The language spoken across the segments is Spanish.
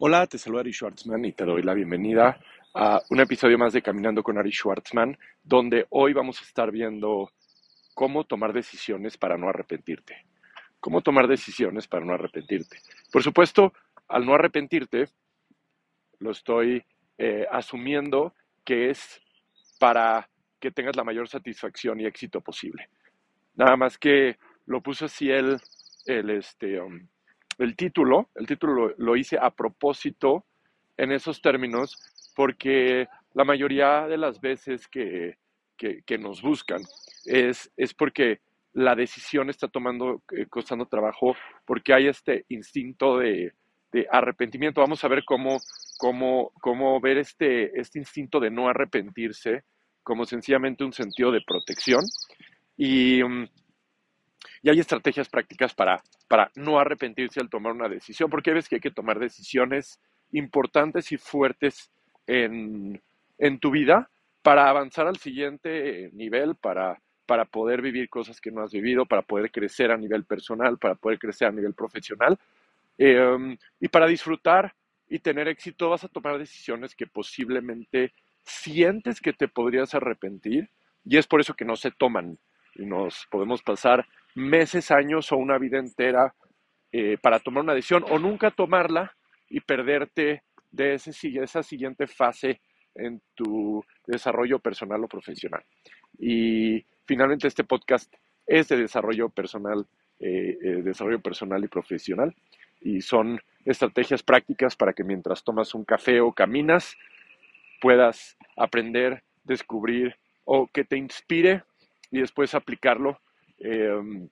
Hola, te saluda Ari Schwartzman y te doy la bienvenida a un episodio más de Caminando con Ari Schwartzman, donde hoy vamos a estar viendo cómo tomar decisiones para no arrepentirte. Cómo tomar decisiones para no arrepentirte. Por supuesto, al no arrepentirte, lo estoy eh, asumiendo que es para que tengas la mayor satisfacción y éxito posible. Nada más que lo puso así el, el, este, um, el título, el título lo, hice a propósito en esos términos porque la mayoría de las veces que, nos buscan es, es, porque la decisión está tomando, eh, costando trabajo, porque hay este instinto de, arrepentimiento. Vamos a ver cómo, cómo, cómo ver este, este instinto de no arrepentirse como sencillamente un sentido de protección. Y, um, y hay estrategias prácticas para, para no arrepentirse al tomar una decisión, porque ves que hay que tomar decisiones importantes y fuertes en, tu vida para avanzar al siguiente nivel, para, para poder vivir cosas que no has vivido, para poder crecer a nivel personal, para poder crecer a nivel profesional. Em, y para disfrutar y tener éxito vas a tomar decisiones que posiblemente sientes que te podrías arrepentir y es por eso que no se toman y nos podemos pasar meses, años o una vida entera eh, para tomar una decisión o nunca tomarla y perderte de ese, esa siguiente fase en tu desarrollo personal o profesional. Y finalmente este podcast es de desarrollo personal, eh, eh, desarrollo personal y profesional y son estrategias prácticas para que mientras tomas un café o caminas puedas aprender, descubrir o que te inspire y después aplicarlo Em,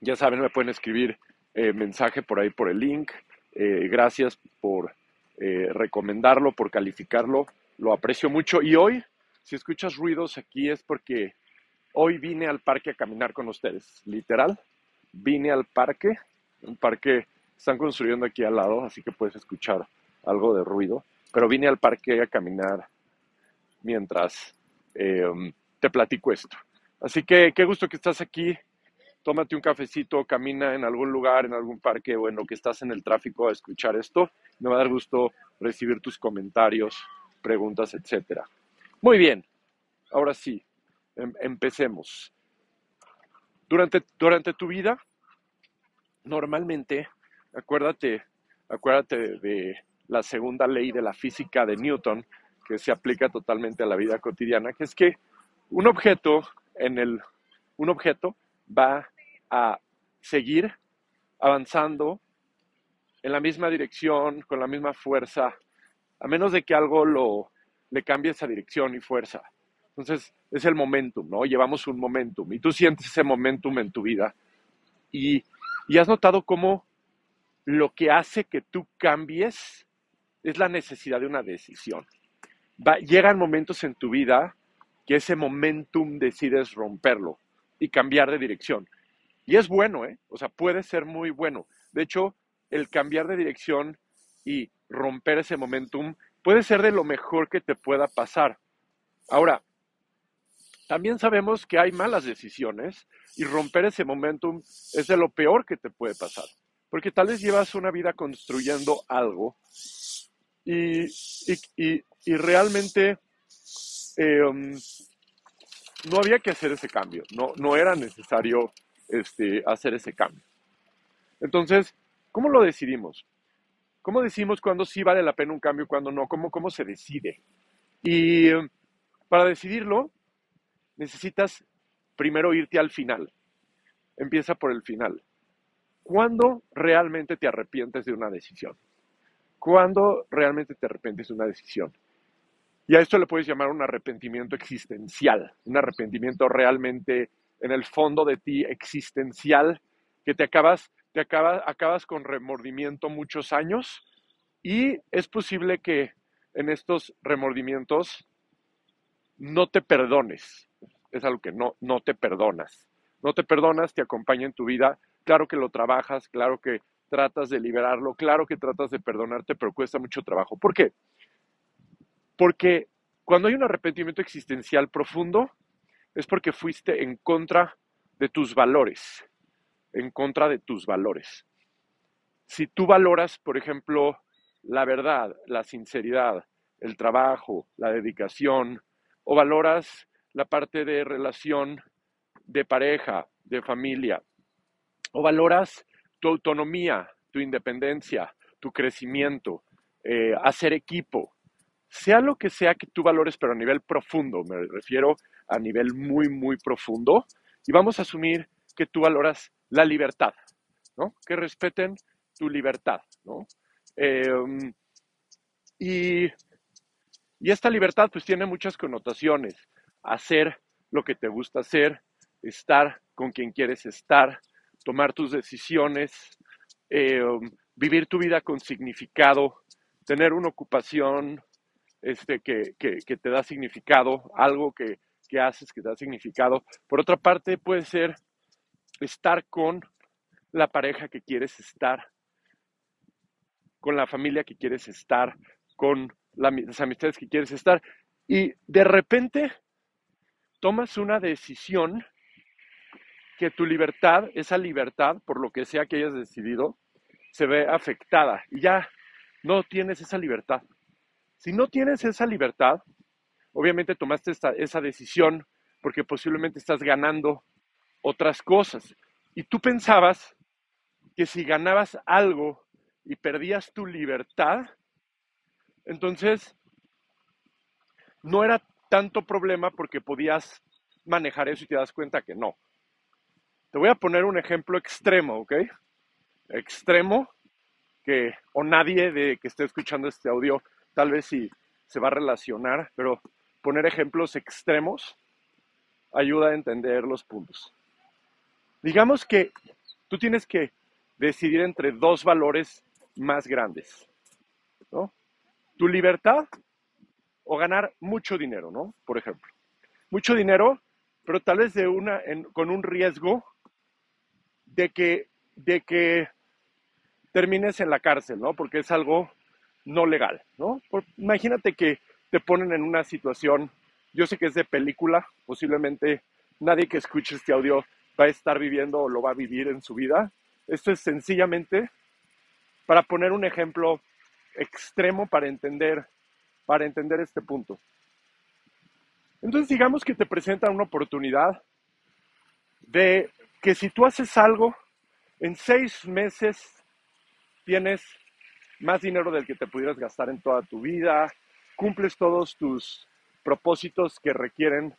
ya saben, me pueden escribir eh, mensaje por ahí por el link. Eh, gracias por eh, recomendarlo, por calificarlo. Lo aprecio mucho. Y hoy, si escuchas ruidos aquí es porque hoy vine al parque a caminar con ustedes. Literal, vine al parque. Un parque están construyendo aquí al lado, así que puedes escuchar algo de ruido. Pero vine al parque a caminar mientras em, te platico esto. Así que qué gusto que estás aquí. Tómate un cafecito, camina en algún lugar, en algún parque o en lo que estás en el tráfico a escuchar esto. Me va a dar gusto recibir tus comentarios, preguntas, etc. Muy bien, ahora sí, em, empecemos. Durante, durante tu vida, normalmente, acuérdate, acuérdate de la segunda ley de la física de Newton, que se aplica totalmente a la vida cotidiana, que es que un objeto en el, un objeto va a seguir avanzando en la misma dirección, con la misma fuerza, a menos de que algo lo, le cambie esa dirección y fuerza. Entonces, es el momentum, ¿no? Llevamos un momentum y tú sientes ese momentum en tu vida. Y, y has notado cómo lo que hace que tú cambies es la necesidad de una decisión. Va, llegan momentos en tu vida que ese momentum decides romperlo y cambiar de dirección. Y es bueno, ¿eh? O sea, puede ser muy bueno. De hecho, el cambiar de dirección y romper ese momentum puede ser de lo mejor que te pueda pasar. Ahora, también sabemos que hay malas decisiones y romper ese momentum es de lo peor que te puede pasar. Porque tal vez llevas una vida construyendo algo y, y, y realmente um, no había que hacer ese cambio, no, no era necesario este, hacer ese cambio. Entonces, ¿cómo lo decidimos? ¿Cómo decimos cuándo sí vale la pena un cambio y cuándo no? ¿Cómo, cómo se decide? Y um, para decidirlo, necesitas primero irte al final. Empieza por el final. ¿Cuándo realmente te arrepientes de una decisión? ¿Cuándo realmente te arrepientes de una decisión? Y a esto le puedes llamar un arrepentimiento existencial, un arrepentimiento realmente en el fondo de ti existencial, que te acabas, te acabas, con remordimiento muchos años y es posible que en estos remordimientos no te perdones. Es algo que no, no te perdonas. No te perdonas, te acompaña en tu vida. Claro que lo trabajas, claro que tratas de liberarlo, claro que tratas de perdonarte, pero cuesta mucho trabajo. ¿Por qué? Porque cuando hay un arrepentimiento existencial profundo, es porque fuiste en contra de tus valores, en contra de tus valores. Si tú valoras, por ejemplo, la verdad, la sinceridad, el trabajo, la dedicación, o valoras la parte de relación de pareja, de familia, o valoras tu autonomía, tu independencia, tu crecimiento, eh, hacer equipo, sea lo que sea que tú valores, pero a nivel profundo, me refiero a nivel muy, muy profundo, y vamos a asumir que tú valoras la libertad, ¿no? Que respeten tu libertad, ¿no? Em, y, y esta libertad pues tiene muchas connotaciones. Hacer lo que te gusta hacer, estar con quien quieres estar, tomar tus decisiones, em, vivir tu vida con significado, tener una ocupación este, que, que, te da significado, algo que, que haces que te da significado. Por otra parte, puede ser estar con la pareja que quieres estar, con la familia que quieres estar, con las amistades que quieres estar. Y de repente tomas una decisión que tu libertad, esa libertad, por lo que sea que hayas decidido, se ve afectada y ya no tienes esa libertad. Si no tienes esa libertad, obviamente tomaste esa decisión porque posiblemente estás ganando otras cosas. Y tú pensabas que si ganabas algo y perdías tu libertad, entonces no era tanto problema porque podías manejar eso y te das cuenta que no. Te voy a poner un ejemplo extremo, ¿ok? Extremo que o nadie de que esté escuchando este audio tal vez sí se va a relacionar, pero poner ejemplos extremos ayuda a entender los puntos. Digamos que tú tienes que decidir entre dos valores más grandes, ¿no? Tu libertad o ganar mucho dinero, ¿no? Por ejemplo. Mucho dinero, pero tal vez de una, con un riesgo de que, de que termines en la cárcel, ¿no? Porque es algo no legal, ¿no? imagínate que te ponen en una situación, yo sé que es de película, posiblemente nadie que escuche este audio va a estar viviendo o lo va a vivir en su vida, esto es sencillamente para poner un ejemplo extremo para entender, para entender este punto. Entonces digamos que te presenta una oportunidad de que si tú haces algo, en seis meses tienes más dinero del que te pudieras gastar en toda tu vida, cumples todos tus propósitos que requieren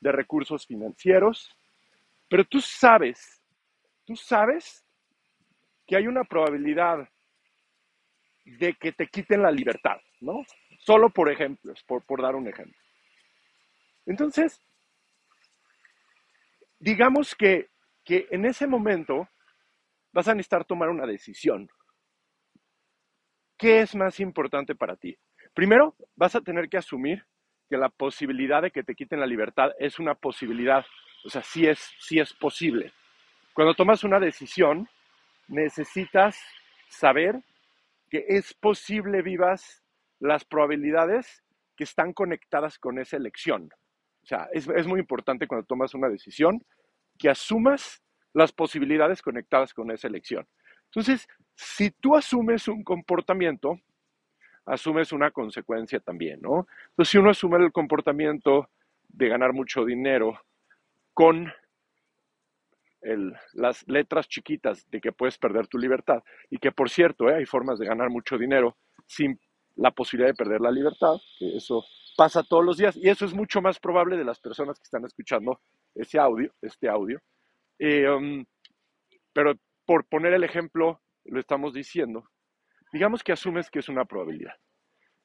de recursos financieros, pero tú sabes, tú sabes que hay una probabilidad de que te quiten la libertad, ¿no? Solo por ejemplos, por, por dar un ejemplo. Entonces, digamos que, que en ese momento vas a necesitar tomar una decisión. ¿Qué es más importante para ti? Primero, vas a tener que asumir que la posibilidad de que te quiten la libertad es una posibilidad, o sea, sí es, sí es posible. Cuando tomas una decisión, necesitas saber que es posible vivas las probabilidades que están conectadas con esa elección. O sea, es, es, muy importante cuando tomas una decisión que asumas las posibilidades conectadas con esa elección. Entonces, si tú asumes un comportamiento, asumes una consecuencia también, ¿no? Entonces, si uno asume el comportamiento de ganar mucho dinero con las letras chiquitas de que puedes perder tu libertad. Y que, por cierto, eh, hay formas de ganar mucho dinero sin la posibilidad de perder la libertad, que eso pasa todos los días y eso es mucho más probable de las personas que están escuchando ese audio, este audio. Eh, um, pero por poner el ejemplo, lo estamos diciendo, digamos que asumes que es una probabilidad.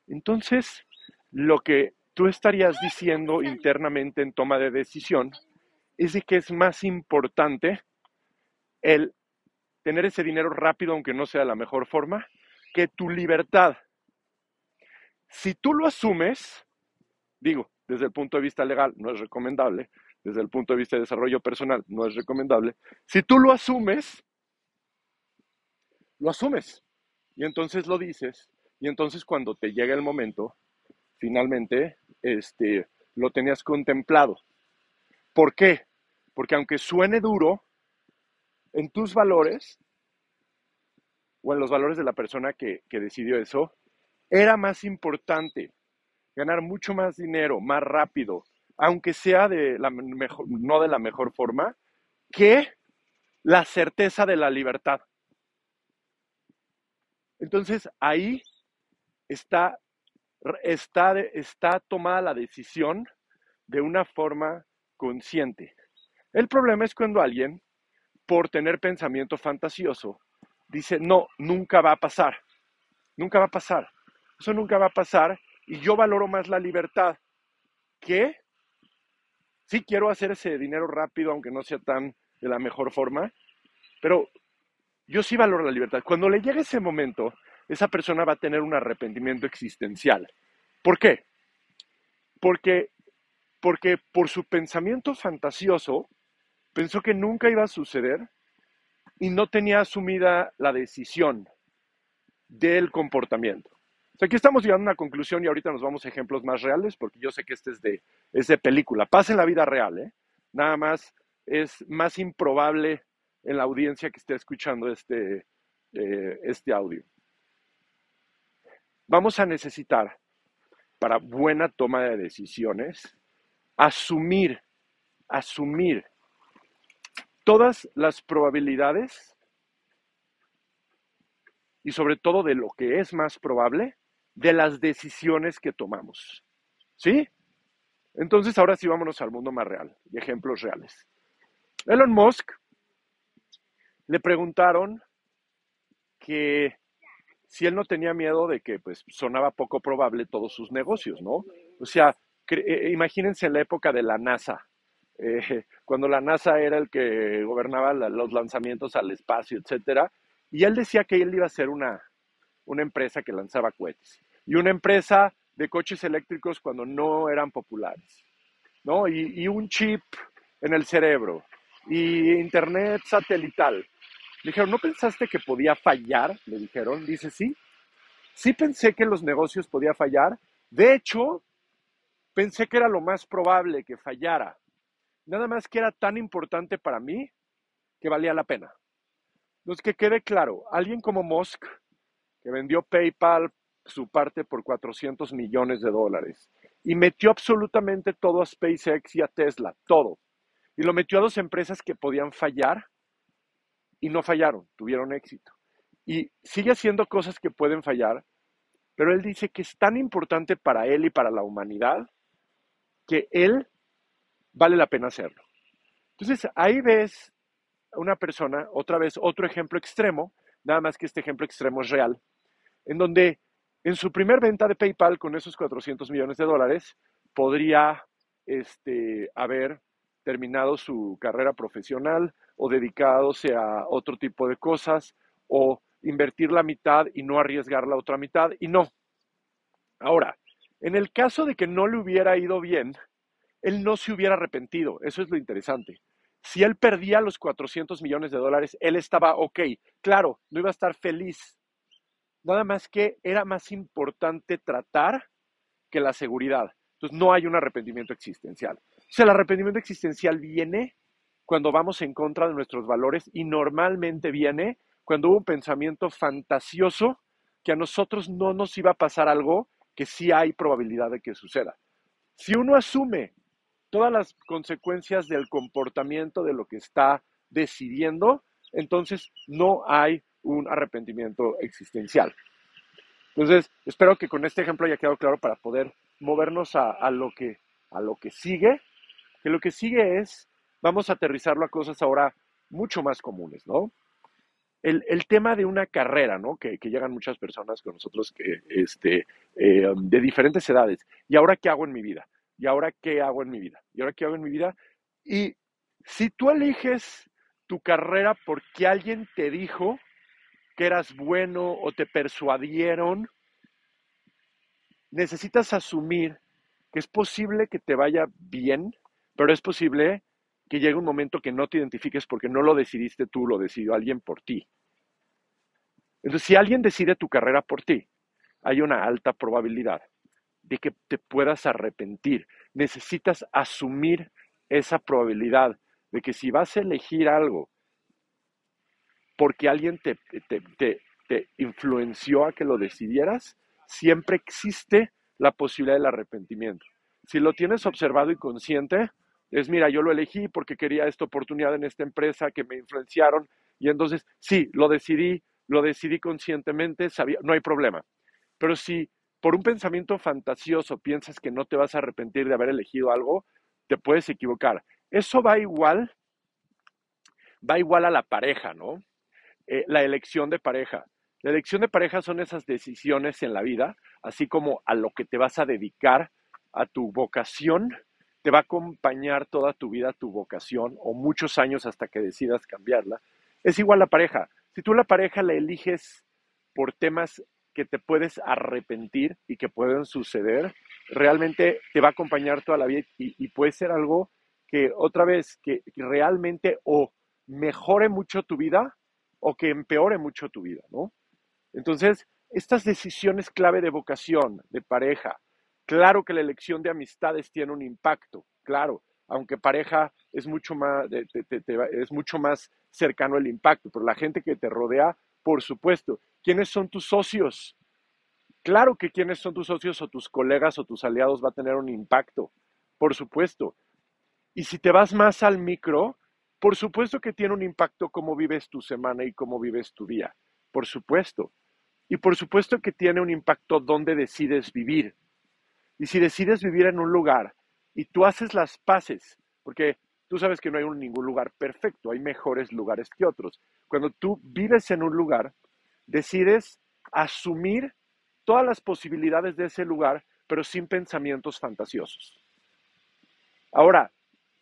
Entonces, lo que tú estarías diciendo internamente en toma de decisión es de que es más importante el tener ese dinero rápido, aunque no sea la mejor forma, que tu libertad. Si tú lo asumes, digo, desde el punto de vista legal no es recomendable, desde el punto de vista de desarrollo personal no es recomendable, si tú lo asumes, lo asumes y entonces lo dices y entonces cuando te llega el momento, finalmente, este, lo tenías contemplado. ¿Por qué? Porque aunque suene duro, en tus valores o en los valores de la persona que, decidió eso, era más importante ganar mucho más dinero, más rápido, aunque sea de la mejor, no de la mejor forma, que la certeza de la libertad. Entonces ahí está, está, está tomada la decisión de una forma consciente. El problema es cuando alguien, por tener pensamiento fantasioso, dice, no, nunca va a pasar, nunca va a pasar, eso nunca va a pasar y yo valoro más la libertad que sí quiero hacer ese dinero rápido, aunque no sea tan de la mejor forma, pero yo sí valoro la libertad. Cuando le llegue ese momento, esa persona va a tener un arrepentimiento existencial. ¿Por qué? Porque, porque por su pensamiento fantasioso, pensó que nunca iba a suceder y no tenía asumida la decisión del comportamiento. O aquí estamos llegando a una conclusión y ahorita nos vamos a ejemplos más reales, porque yo sé que este es de, es de película. Pasa en la vida real, ¿eh? Nada más es más improbable en la audiencia que esté escuchando este, eh, este audio. Vamos a necesitar, para buena toma de decisiones, asumir, asumir todas las probabilidades y sobre todo de lo que es más probable de las decisiones que tomamos. ¿Sí? Entonces, ahora sí vámonos al mundo más real y ejemplos reales. Elon Musk le preguntaron que si él no tenía miedo de que pues sonaba poco probable todos sus negocios, ¿no? O sea, eh, imagínense la época de la NASA, eh, cuando la NASA era el que gobernaba los lanzamientos al espacio, etcétera, y él decía que él iba a ser una, una empresa que lanzaba cohetes y una empresa de coches eléctricos cuando no eran populares, ¿no? Y, y un chip en el cerebro y internet satelital. Dijeron, ¿no pensaste que podía fallar? Le dijeron, dice, sí, sí pensé que los negocios podía fallar. De hecho, pensé que era lo más probable que fallara. Nada más que era tan importante para mí que valía la pena. Entonces, que quede claro, alguien como Musk, que vendió PayPal su parte por 400 millones de dólares y metió absolutamente todo a SpaceX y a Tesla, todo. Y lo metió a dos empresas que podían fallar y no fallaron, tuvieron éxito. Y sigue haciendo cosas que pueden fallar, pero él dice que es tan importante para él y para la humanidad que él vale la pena hacerlo. Entonces ahí ves una persona, otra vez otro ejemplo extremo, nada más que este ejemplo extremo es real, en donde en su primer venta de PayPal con esos 400 millones de dólares podría este, haber terminado su carrera profesional o dedicadose a otro tipo de cosas o invertir la mitad y no arriesgar la otra mitad y no. Ahora, en el caso de que no le hubiera ido bien, él no se hubiera arrepentido. Eso es lo interesante. Si él perdía los 400 millones de dólares, él estaba ok. Claro, no iba a estar feliz. Nada más que era más importante tratar que la seguridad. Entonces no hay un arrepentimiento existencial. El arrepentimiento existencial viene cuando vamos en contra de nuestros valores y normalmente viene cuando hubo un pensamiento fantasioso que a nosotros no nos iba a pasar algo que sí hay probabilidad de que suceda. Si uno asume todas las consecuencias del comportamiento de lo que está decidiendo, entonces no hay un arrepentimiento existencial. Entonces, espero que con este ejemplo haya quedado claro para poder movernos a, lo, que, a lo que sigue, que lo que sigue es, vamos a aterrizarlo a cosas ahora mucho más comunes, ¿no? El, tema de una carrera, ¿no? Que, llegan muchas personas con nosotros que, este, eh, de diferentes edades. ¿Y ahora qué hago en mi vida? ¿Y ahora qué hago en mi vida? ¿Y ahora qué hago en mi vida? Y si tú eliges tu carrera porque alguien te dijo que eras bueno o te persuadieron, necesitas asumir que es posible que te vaya bien, pero es posible que llegue un momento que no te identifiques porque no lo decidiste tú, lo decidió alguien por ti. Entonces, si alguien decide tu carrera por ti, hay una alta probabilidad de que te puedas arrepentir. Necesitas asumir esa probabilidad de que si vas a elegir algo porque alguien te, te, influenció a que lo decidieras, siempre existe la posibilidad del arrepentimiento. Si lo tienes observado y consciente, es, mira, yo lo elegí porque quería esta oportunidad en esta empresa que me influenciaron y entonces, sí, lo decidí, lo decidí conscientemente, sabía, no hay problema. Pero si por un pensamiento fantasioso piensas que no te vas a arrepentir de haber elegido algo, te puedes equivocar. Eso va igual, va igual a la pareja, ¿no? Eh, la elección de pareja. La elección de pareja son esas decisiones en la vida, así como a lo que te vas a dedicar, a tu vocación, te va a acompañar toda tu vida tu vocación o muchos años hasta que decidas cambiarla. Es igual la pareja. Si tú la pareja la eliges por temas que te puedes arrepentir y que pueden suceder, realmente te va a acompañar toda la vida y, puede ser algo que otra vez, que realmente o mejore mucho tu vida o que empeore mucho tu vida, ¿no? Entonces, estas decisiones clave de vocación, de pareja, claro que la elección de amistades tiene un impacto, claro, aunque pareja es mucho más, es mucho más cercano el impacto, pero la gente que te rodea, por supuesto, ¿Quiénes son tus socios? Claro que quiénes son tus socios o tus colegas o tus aliados va a tener un impacto, por supuesto. Y si te vas más al micro, por supuesto que tiene un impacto cómo vives tu semana y cómo vives tu día, por supuesto. Y por supuesto que tiene un impacto dónde decides vivir. Y si decides vivir en un lugar y tú haces las paces, porque tú sabes que no hay ningún lugar perfecto, hay mejores lugares que otros. Cuando tú vives en un lugar, decides asumir todas las posibilidades de ese lugar, pero sin pensamientos fantasiosos. Ahora,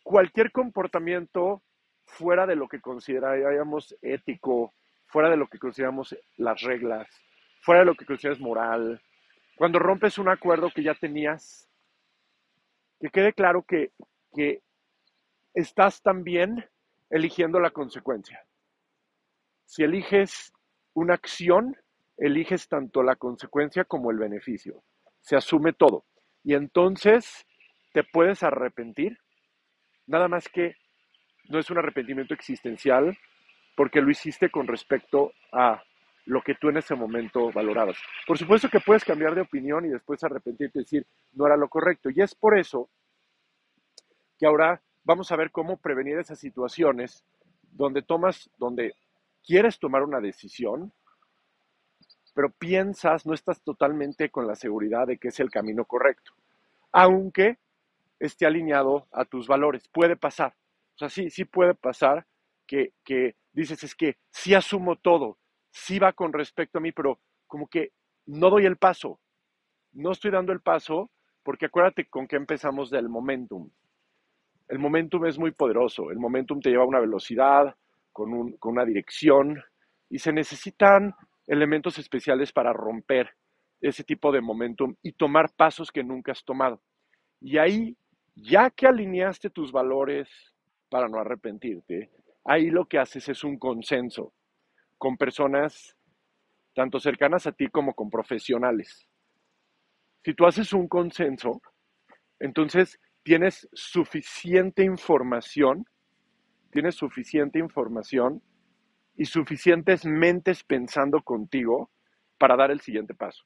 cualquier comportamiento fuera de lo que consideraríamos ético, fuera de lo que consideramos las reglas, fuera de lo que consideras moral, cuando rompes un acuerdo que ya tenías, que quede claro que, que estás también eligiendo la consecuencia. Si eliges una acción, eliges tanto la consecuencia como el beneficio. Se asume todo. Y entonces te puedes arrepentir, nada más que no es un arrepentimiento existencial porque lo hiciste con respecto a lo que tú en ese momento valorabas. Por supuesto que puedes cambiar de opinión y después arrepentirte y decir, no era lo correcto. Y es por eso que ahora vamos a ver cómo prevenir esas situaciones donde tomas, donde quieres tomar una decisión, pero piensas, no estás totalmente con la seguridad de que es el camino correcto, aunque esté alineado a tus valores. Puede pasar. O sea, sí, sí puede pasar que, que dices, es que sí asumo todo, sí va con respecto a mí, pero como que no doy el paso. No estoy dando el paso porque acuérdate con qué empezamos del momentum. El momentum es muy poderoso. El momentum te lleva a una velocidad, con, una dirección y se necesitan elementos especiales para romper ese tipo de momentum y tomar pasos que nunca has tomado. Y ahí, ya que alineaste tus valores para no arrepentirte, ahí lo que haces es un consenso con personas tanto cercanas a ti como con profesionales. Si tú haces un consenso, entonces tienes suficiente información tienes suficiente información y suficientes mentes pensando contigo para dar el siguiente paso.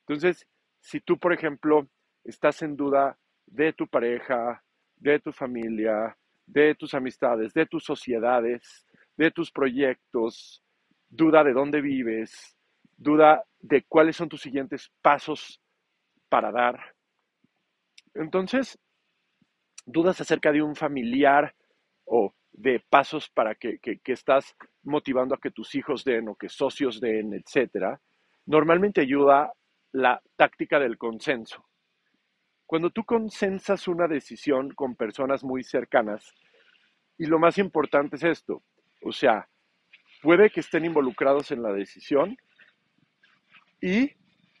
Entonces, si tú, por ejemplo, estás en duda de tu pareja, de tu familia, de tus amistades, de tus sociedades, de tus proyectos, duda de dónde vives, duda de cuáles son tus siguientes pasos para dar. Entonces, dudas acerca de un familiar o de pasos para que, estás motivando a que tus hijos den o que socios den, etcétera, normalmente ayuda la táctica del consenso. Cuando tú consensas una decisión con personas muy cercanas, y lo más importante es esto, o sea, puede que estén involucrados en la decisión y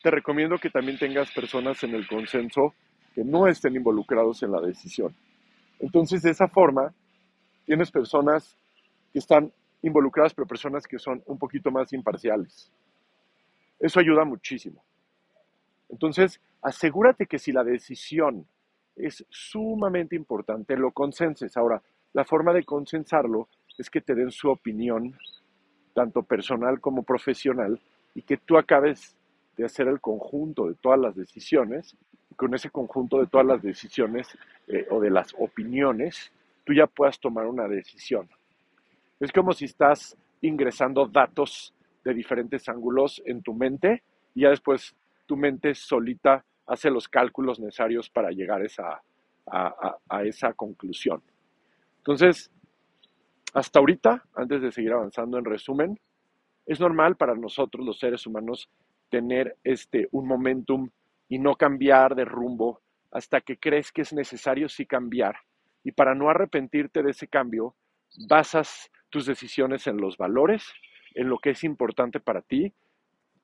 te recomiendo que también tengas personas en el consenso que no estén involucrados en la decisión. Entonces, de esa forma, tienes personas que están involucradas, pero personas que son un poquito más imparciales. Eso ayuda muchísimo. Entonces, asegúrate que si la decisión es sumamente importante, lo consenses. Ahora, la forma de consensarlo es que te den su opinión, tanto personal como profesional, y que tú acabes de hacer el conjunto de todas las decisiones, y con ese conjunto de todas las decisiones eh, o de las opiniones, tú ya puedas tomar una decisión. Es como si estás ingresando datos de diferentes ángulos en tu mente y ya después tu mente solita hace los cálculos necesarios para llegar a esa, a esa conclusión. Entonces, hasta ahorita, antes de seguir avanzando en resumen, es normal para nosotros los seres humanos tener este un momentum y no cambiar de rumbo hasta que crees que es necesario sí cambiar. Y para no arrepentirte de ese cambio, basas tus decisiones en los valores, en lo que es importante para ti,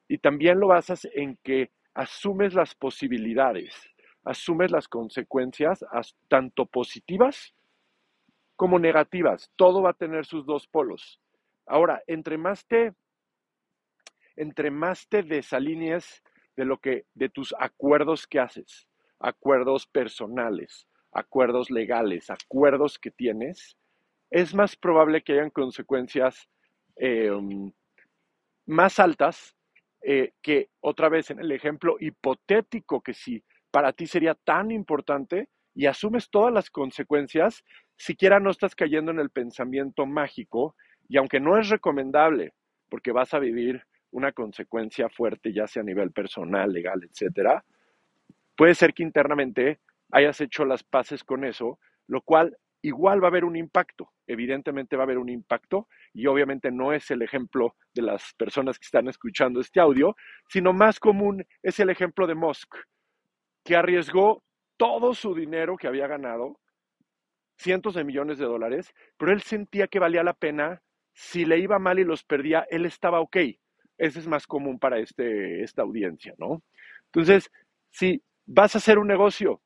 y también lo basas en que asumes las posibilidades, asumes las consecuencias, tanto positivas como negativas. Todo va a tener sus dos polos. Ahora, entre más te entre más te desalinees de lo que, de tus acuerdos que haces, acuerdos personales, acuerdos legales, acuerdos que tienes, es más probable que hayan consecuencias em, más altas eh, que otra vez en el ejemplo hipotético que si para ti sería tan importante y asumes todas las consecuencias, siquiera no estás cayendo en el pensamiento mágico y aunque no es recomendable porque vas a vivir una consecuencia fuerte, ya sea a nivel personal, legal, etcétera, puede ser que internamente hayas hecho las paces con eso, lo cual igual va a haber un impacto. Evidentemente va a haber un impacto y obviamente no es el ejemplo de las personas que están escuchando este audio, sino más común es el ejemplo de Musk, que arriesgó todo su dinero que había ganado, cientos de millones de dólares, pero él sentía que valía la pena. Si le iba mal y los perdía, él estaba ok. Ese es más común para este, esta audiencia, ¿no? Entonces, si vas a hacer un negocio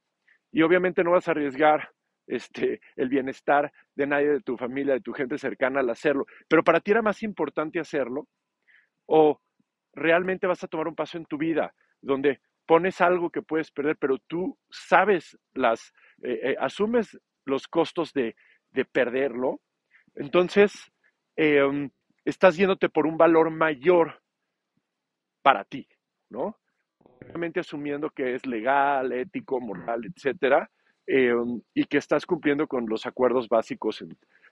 y obviamente no vas a arriesgar este, el bienestar de nadie de tu familia, de tu gente cercana al hacerlo, pero para ti era más importante hacerlo, o realmente vas a tomar un paso en tu vida donde pones algo que puedes perder, pero tú sabes las, eh, eh, asumes los costos de, perderlo, entonces em, estás yéndote por un valor mayor para ti, ¿no? Obviamente asumiendo que es legal, ético, moral, etcétera, em, y que estás cumpliendo con los acuerdos básicos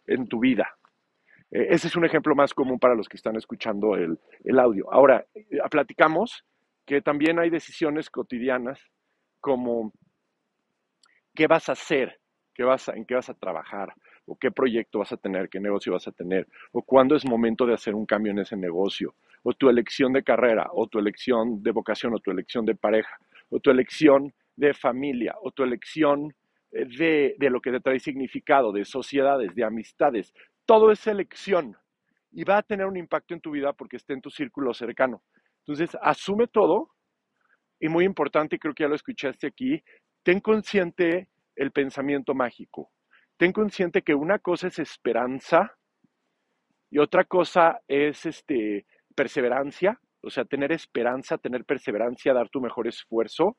en, tu vida. E, ese es un ejemplo más común para los que están escuchando el, audio. Ahora, eh, platicamos que también hay decisiones cotidianas como qué vas a hacer, qué vas en qué vas a trabajar, o qué proyecto vas a tener, qué negocio vas a tener, o cuándo es momento de hacer un cambio en ese negocio, o tu elección de carrera, o tu elección de vocación, o tu elección de pareja, o tu elección de familia, o tu elección eh, de, de lo que te trae significado, de sociedades, de amistades. Todo es elección y va a tener un impacto en tu vida porque esté en tu círculo cercano. Entonces, asume todo y muy importante, creo que ya lo escuchaste aquí, ten consciente el pensamiento mágico ten consciente que una cosa es esperanza y otra cosa es este, perseverancia, o sea, tener esperanza, tener perseverancia, dar tu mejor esfuerzo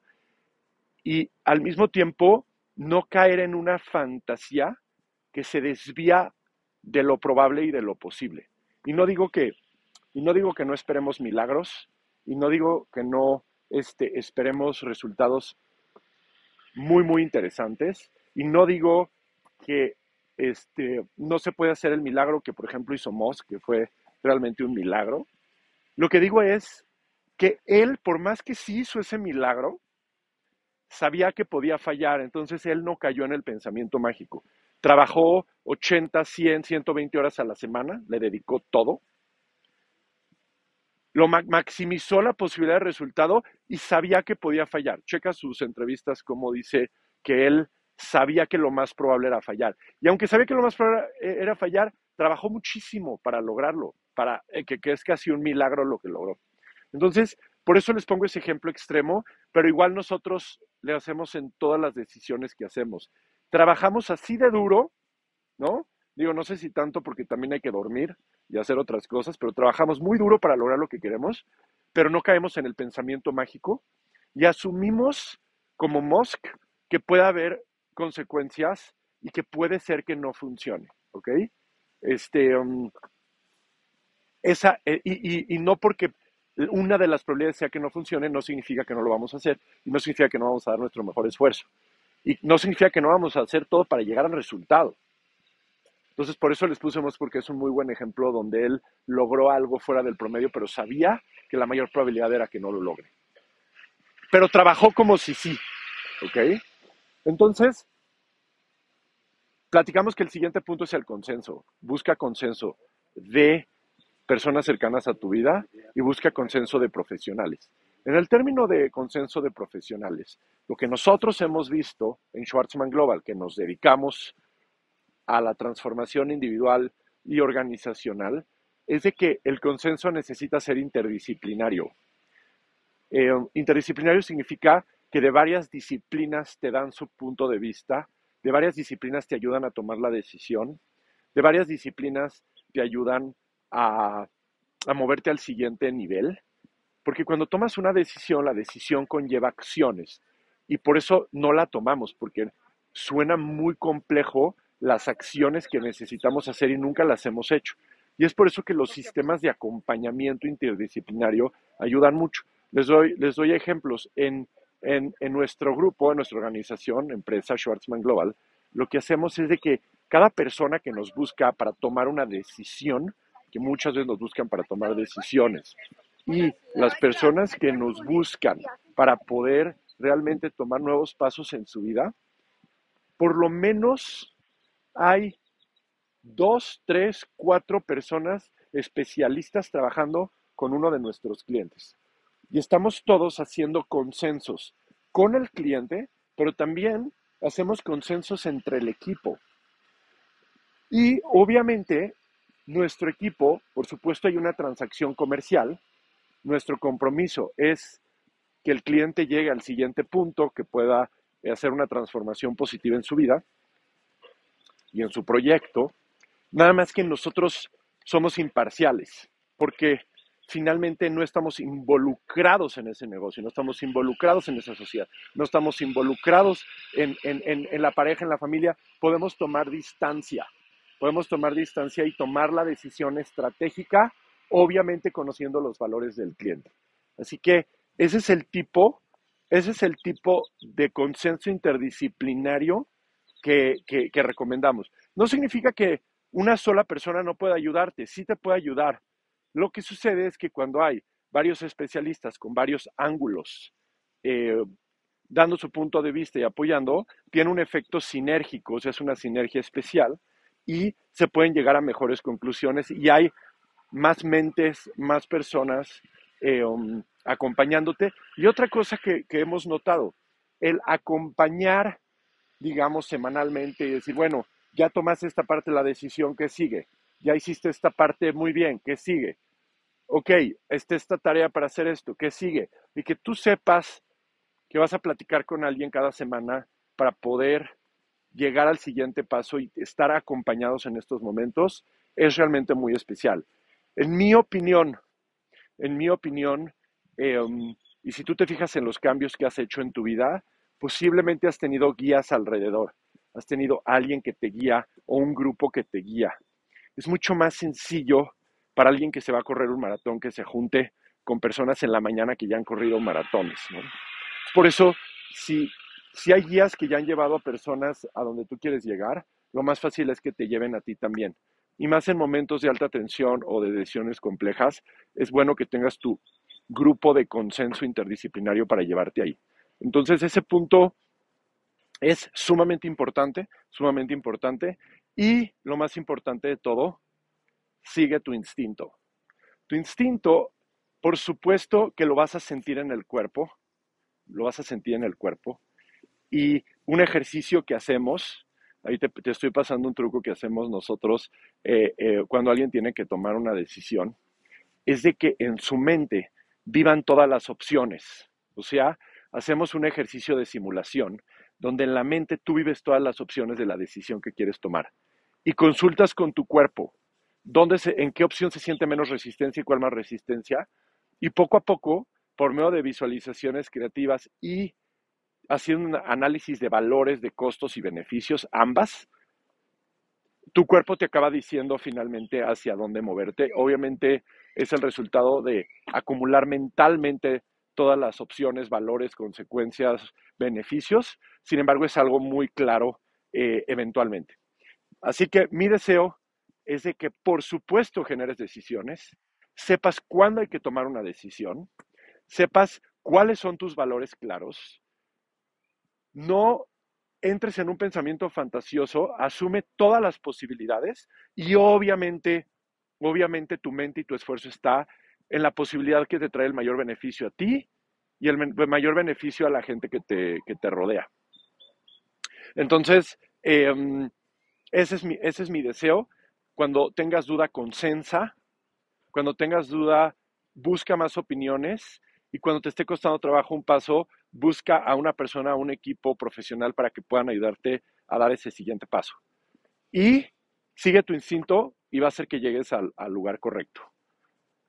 y al mismo tiempo no caer en una fantasía que se desvía de lo probable y de lo posible. Y no digo que, y no, digo que no esperemos milagros, y no digo que no este, esperemos resultados muy, muy interesantes, y no digo que este, no se puede hacer el milagro que, por ejemplo, hizo Moss, que fue realmente un milagro. Lo que digo es que él, por más que sí hizo ese milagro, sabía que podía fallar, entonces él no cayó en el pensamiento mágico. Trabajó 80, 100, 120 horas a la semana, le dedicó todo. Lo maximizó la posibilidad de resultado y sabía que podía fallar. Checa sus entrevistas como dice que él sabía que lo más probable era fallar. Y aunque sabía que lo más probable era fallar, trabajó muchísimo para lograrlo, para eh, que es casi un milagro lo que logró. Entonces, por eso les pongo ese ejemplo extremo, pero igual nosotros le hacemos en todas las decisiones que hacemos. Trabajamos así de duro, ¿no? Digo, no sé si tanto porque también hay que dormir y hacer otras cosas, pero trabajamos muy duro para lograr lo que queremos, pero no caemos en el pensamiento mágico y asumimos como Musk que puede haber consecuencias y que puede ser que no funcione, ¿ok? Este, um, esa, eh, y, y, no porque una de las probabilidades sea que no funcione, no significa que no lo vamos a hacer y no significa que no vamos a dar nuestro mejor esfuerzo. Y no significa que no vamos a hacer todo para llegar al resultado. Entonces, por eso les pusimos porque es un muy buen ejemplo donde él logró algo fuera del promedio, pero sabía que la mayor probabilidad era que no lo logre. Pero trabajó como si sí, ¿ok? Entonces, platicamos que el siguiente punto es el consenso. Busca consenso de personas cercanas a tu vida y busca consenso de profesionales. En el término de consenso de profesionales, lo que nosotros hemos visto en Schwarzman Global, que nos dedicamos a la transformación individual y organizacional, es de que el consenso necesita ser interdisciplinario. Eh, interdisciplinario significa que de varias disciplinas te dan su punto de vista, de varias disciplinas te ayudan a tomar la decisión, de varias disciplinas te ayudan a, moverte al siguiente nivel, porque cuando tomas una decisión, la decisión conlleva acciones y por eso no la tomamos, porque suena muy complejo las acciones que necesitamos hacer y nunca las hemos hecho. Y es por eso que los sistemas de acompañamiento interdisciplinario ayudan mucho. Les doy, les doy ejemplos. En, en, en nuestro grupo, en nuestra organización, empresa Schwarzman Global, lo que hacemos es de que cada persona que nos busca para tomar una decisión, que muchas veces nos buscan para tomar decisiones. Y las personas que nos buscan para poder realmente tomar nuevos pasos en su vida, por lo menos hay dos, tres, cuatro personas especialistas trabajando con uno de nuestros clientes. Y estamos todos haciendo consensos con el cliente, pero también hacemos consensos entre el equipo. Y obviamente nuestro equipo, por supuesto, hay una transacción comercial. Nuestro compromiso es que el cliente llegue al siguiente punto, que pueda hacer una transformación positiva en su vida y en su proyecto. Nada más que nosotros somos imparciales, porque finalmente no estamos involucrados en ese negocio, no estamos involucrados en esa sociedad, no estamos involucrados en, en la pareja, en la familia, podemos tomar distancia podemos tomar distancia y tomar la decisión estratégica, obviamente conociendo los valores del cliente. Así que ese es el tipo, ese es el tipo de consenso interdisciplinario que, recomendamos. No significa que una sola persona no pueda ayudarte, sí te puede ayudar. Lo que sucede es que cuando hay varios especialistas con varios ángulos, eh, dando su punto de vista y apoyando, tiene un efecto sinérgico, o sea, es una sinergia especial y se pueden llegar a mejores conclusiones y hay más mentes, más personas eh, um, acompañándote. Y otra cosa que hemos notado, el acompañar, digamos, semanalmente y decir, bueno, ya tomaste esta parte la decisión, que sigue? Ya hiciste esta parte muy bien, ¿qué sigue? Ok, esta esta tarea para hacer esto, ¿qué sigue? Y que tú sepas que vas a platicar con alguien cada semana para poder llegar al siguiente paso y estar acompañados en estos momentos es realmente muy especial. En mi opinión, en mi opinión, em, y si tú te fijas en los cambios que has hecho en tu vida, posiblemente has tenido guías alrededor, has tenido alguien que te guía o un grupo que te guía. Es mucho más sencillo para alguien que se va a correr un maratón que se junte con personas en la mañana que ya han corrido maratones. Por eso, si si hay guías que ya han llevado a personas a donde tú quieres llegar, lo más fácil es que te lleven a ti también. Y más en momentos de alta tensión o de decisiones complejas, es bueno que tengas tu grupo de consenso interdisciplinario para llevarte ahí. Entonces, ese punto es sumamente importante, sumamente importante. Y lo más importante de todo, sigue tu instinto. Tu instinto, por supuesto que lo vas a sentir en el cuerpo, lo vas a sentir en el cuerpo, y un ejercicio que hacemos, ahí te, estoy pasando un truco que hacemos nosotros eh, eh, cuando alguien tiene que tomar una decisión, es de que en su mente vivan todas las opciones. O sea, hacemos un ejercicio de simulación donde en la mente tú vives todas las opciones de la decisión que quieres tomar y consultas con tu cuerpo dónde en qué opción se siente menos resistencia y cuál más resistencia y poco a poco por medio de visualizaciones creativas y haciendo un análisis de valores, de costos y beneficios, ambas, tu cuerpo te acaba diciendo finalmente hacia dónde moverte. Obviamente es el resultado de acumular mentalmente todas las opciones, valores, consecuencias, beneficios. Sin embargo, es algo muy claro eh, eventualmente. Así que mi deseo es de que, por supuesto, generes decisiones, sepas cuándo hay que tomar una decisión, sepas cuáles son tus valores claros, no entres en un pensamiento fantasioso, asume todas las posibilidades y obviamente, obviamente tu mente y tu esfuerzo está en la posibilidad que te trae el mayor beneficio a ti y el mayor beneficio a la gente que te, te rodea. Entonces, em, ese, es mi, ese es mi deseo. Cuando tengas duda, consensa. Cuando tengas duda, busca más opiniones. Y cuando te esté costando trabajo un paso, busca a una persona, a un equipo profesional para que puedan ayudarte a dar ese siguiente paso. Y sigue tu instinto y va a hacer que llegues al, lugar correcto.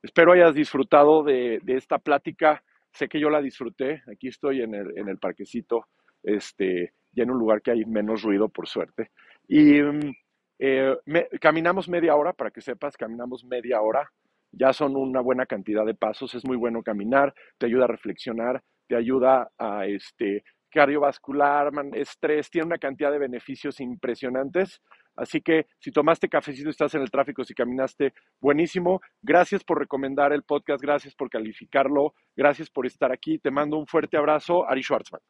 Espero hayas disfrutado de, esta plática. Sé que yo la disfruté. Aquí estoy en el, parquecito, este, y en un lugar que hay menos ruido, por suerte. Y mm, eh, caminamos media hora, para que sepas, caminamos media hora. Ya son una buena cantidad de pasos. Es muy bueno caminar, te ayuda a reflexionar, te ayuda a este cardiovascular, estrés, tiene una cantidad de beneficios impresionantes. Así que si tomaste cafecito, estás en el tráfico, si caminaste, buenísimo. Gracias por recomendar el podcast, gracias por calificarlo, gracias por estar aquí. Te mando un fuerte abrazo, Ari Schwartzman.